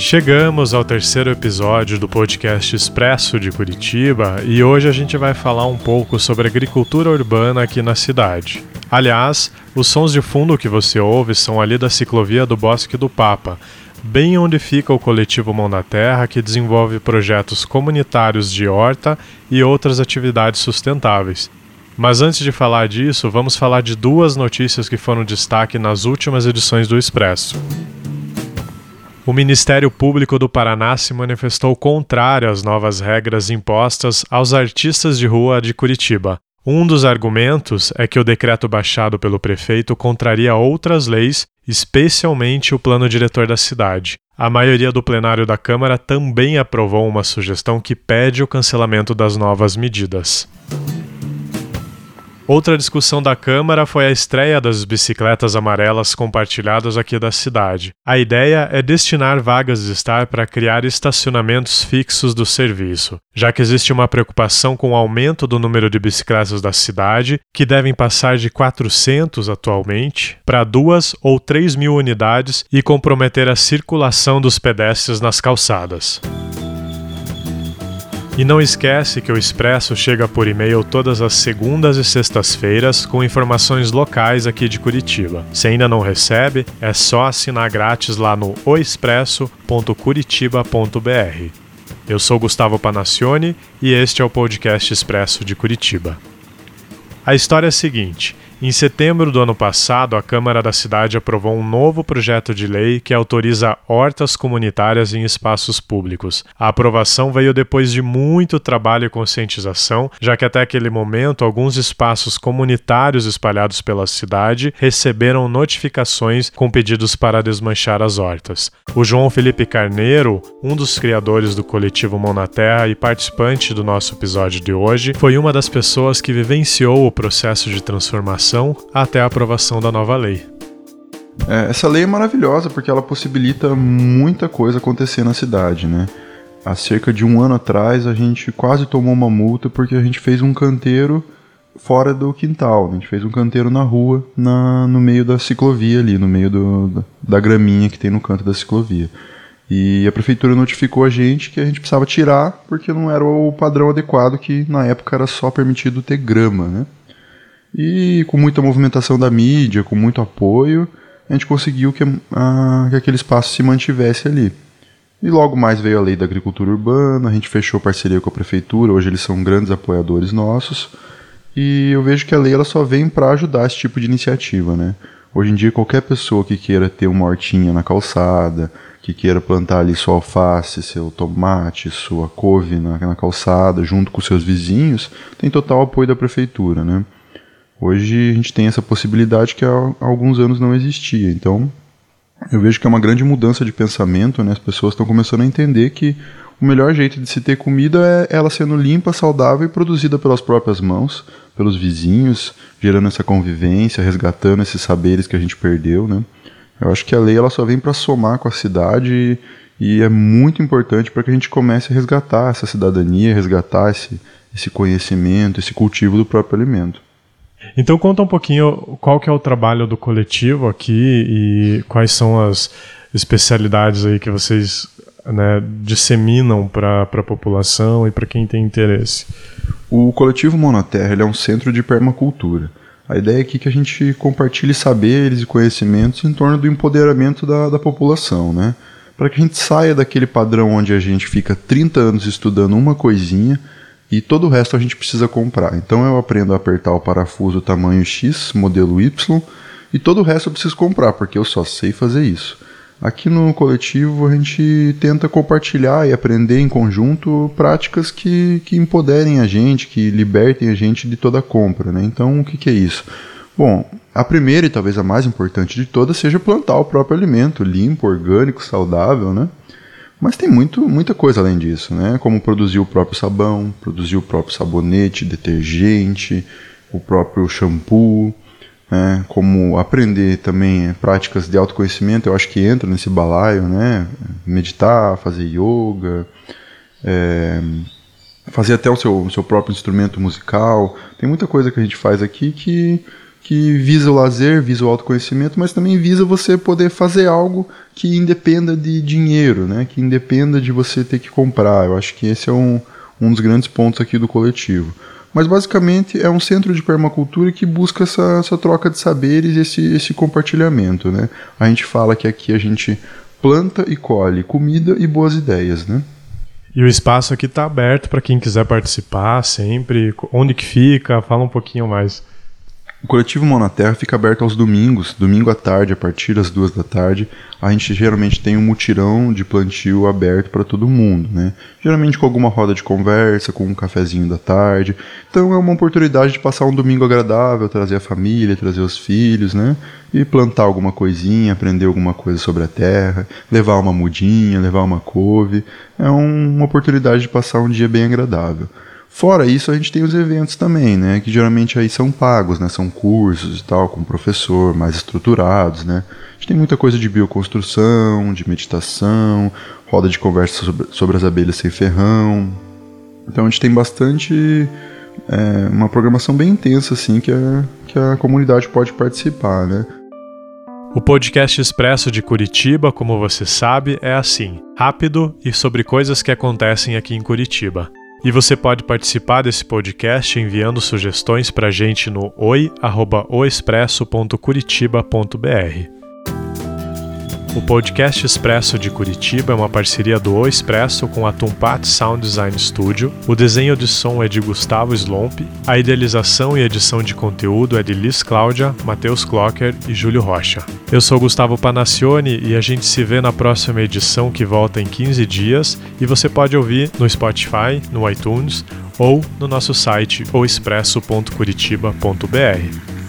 Chegamos ao terceiro episódio do podcast Expresso de Curitiba e hoje a gente vai falar um pouco sobre agricultura urbana aqui na cidade. Aliás, os sons de fundo que você ouve são ali da ciclovia do Bosque do Papa, bem onde fica o coletivo Mão da Terra, que desenvolve projetos comunitários de horta e outras atividades sustentáveis. Mas antes de falar disso, vamos falar de duas notícias que foram destaque nas últimas edições do Expresso. O Ministério Público do Paraná se manifestou contrário às novas regras impostas aos artistas de rua de Curitiba. Um dos argumentos é que o decreto baixado pelo prefeito contraria outras leis, especialmente o plano diretor da cidade. A maioria do plenário da Câmara também aprovou uma sugestão que pede o cancelamento das novas medidas. Outra discussão da Câmara foi a estreia das bicicletas amarelas compartilhadas aqui da cidade. A ideia é destinar vagas de estar para criar estacionamentos fixos do serviço, já que existe uma preocupação com o aumento do número de bicicletas da cidade, que devem passar de 400 atualmente para 2 ou 3 mil unidades e comprometer a circulação dos pedestres nas calçadas. E não esquece que o Expresso chega por e-mail todas as segundas e sextas-feiras com informações locais aqui de Curitiba. Se ainda não recebe, é só assinar grátis lá no oexpresso.curitiba.br. Eu sou Gustavo Panacione e este é o podcast Expresso de Curitiba. A história é a seguinte: em setembro do ano passado, a Câmara da cidade aprovou um novo projeto de lei que autoriza hortas comunitárias em espaços públicos. A aprovação veio depois de muito trabalho e conscientização, já que até aquele momento alguns espaços comunitários espalhados pela cidade receberam notificações com pedidos para desmanchar as hortas. O João Felipe Carneiro, um dos criadores do coletivo Mão na Terra e participante do nosso episódio de hoje, foi uma das pessoas que vivenciou o processo de transformação até a aprovação da nova lei. É, essa lei é maravilhosa porque ela possibilita muita coisa acontecer na cidade, né? Há cerca de um ano atrás a gente quase tomou uma multa porque a gente fez um canteiro fora do quintal. Né? A gente fez um canteiro na rua, na, no meio da ciclovia ali, no meio do, da graminha que tem no canto da ciclovia. E a prefeitura notificou a gente que a gente precisava tirar porque não era o padrão adequado, que na época era só permitido ter grama, né? E com muita movimentação da mídia, com muito apoio, a gente conseguiu que, que aquele espaço se mantivesse ali. E logo mais veio a lei da agricultura urbana, a gente fechou parceria com a prefeitura, hoje eles são grandes apoiadores nossos. E eu vejo que a lei ela só vem para ajudar esse tipo de iniciativa, né? Hoje em dia qualquer pessoa que queira ter uma hortinha na calçada, que queira plantar ali sua alface, seu tomate, sua couve na, na calçada, junto com seus vizinhos, tem total apoio da prefeitura, né? Hoje a gente tem essa possibilidade que há alguns anos não existia. Então, eu vejo que é uma grande mudança de pensamento, né? As pessoas estão começando a entender que o melhor jeito de se ter comida é ela sendo limpa, saudável e produzida pelas próprias mãos, pelos vizinhos, gerando essa convivência, resgatando esses saberes que a gente perdeu, né? Eu acho que a lei ela só vem para somar com a cidade e, e é muito importante para que a gente comece a resgatar essa cidadania, resgatar esse, esse conhecimento, esse cultivo do próprio alimento. Então conta um pouquinho qual que é o trabalho do coletivo aqui e quais são as especialidades aí que vocês né, disseminam para a população e para quem tem interesse. O coletivo Monoterra é um centro de permacultura. A ideia aqui é que a gente compartilhe saberes e conhecimentos em torno do empoderamento da, da população, né? Para que a gente saia daquele padrão onde a gente fica 30 anos estudando uma coisinha e todo o resto a gente precisa comprar. Então eu aprendo a apertar o parafuso tamanho X, modelo Y, e todo o resto eu preciso comprar, porque eu só sei fazer isso. Aqui no coletivo a gente tenta compartilhar e aprender em conjunto práticas que, que empoderem a gente, que libertem a gente de toda a compra. Né? Então o que, que é isso? Bom, a primeira e talvez a mais importante de todas seja plantar o próprio alimento, limpo, orgânico, saudável, né? Mas tem muito, muita coisa além disso, né? Como produzir o próprio sabão, produzir o próprio sabonete, detergente, o próprio shampoo, né? Como aprender também práticas de autoconhecimento, eu acho que entra nesse balaio, né? Meditar, fazer yoga, é, fazer até o seu, o seu próprio instrumento musical. Tem muita coisa que a gente faz aqui que que visa o lazer, visa o autoconhecimento, mas também visa você poder fazer algo que independa de dinheiro, né? Que independa de você ter que comprar. Eu acho que esse é um, um dos grandes pontos aqui do coletivo. Mas basicamente é um centro de permacultura que busca essa, essa troca de saberes e esse, esse compartilhamento, né? A gente fala que aqui a gente planta e colhe comida e boas ideias, né? E o espaço aqui está aberto para quem quiser participar sempre. Onde que fica? Fala um pouquinho mais. O coletivo Mão na Terra fica aberto aos domingos, domingo à tarde, a partir das duas da tarde. A gente geralmente tem um mutirão de plantio aberto para todo mundo, né? Geralmente com alguma roda de conversa, com um cafezinho da tarde. Então é uma oportunidade de passar um domingo agradável, trazer a família, trazer os filhos, né? E plantar alguma coisinha, aprender alguma coisa sobre a terra, levar uma mudinha, levar uma couve. É um, uma oportunidade de passar um dia bem agradável. Fora isso, a gente tem os eventos também, né? Que geralmente aí são pagos, né? São cursos e tal, com professor, mais estruturados, né? A gente tem muita coisa de bioconstrução, de meditação, roda de conversa sobre, sobre as abelhas sem ferrão. Então a gente tem bastante. É, uma programação bem intensa, assim, que a, que a comunidade pode participar, né? O podcast Expresso de Curitiba, como você sabe, é assim, rápido e sobre coisas que acontecem aqui em Curitiba. E você pode participar desse podcast enviando sugestões para a gente no oi@oexpresso.curitiba.br. O podcast Expresso de Curitiba é uma parceria do O Expresso com a Tumpat Sound Design Studio. O desenho de som é de Gustavo Slomp. A idealização e edição de conteúdo é de Liz Cláudia, Matheus Clocker e Júlio Rocha. Eu sou Gustavo Panacione e a gente se vê na próxima edição que volta em 15 dias e você pode ouvir no Spotify, no iTunes ou no nosso site oexpresso.curitiba.br.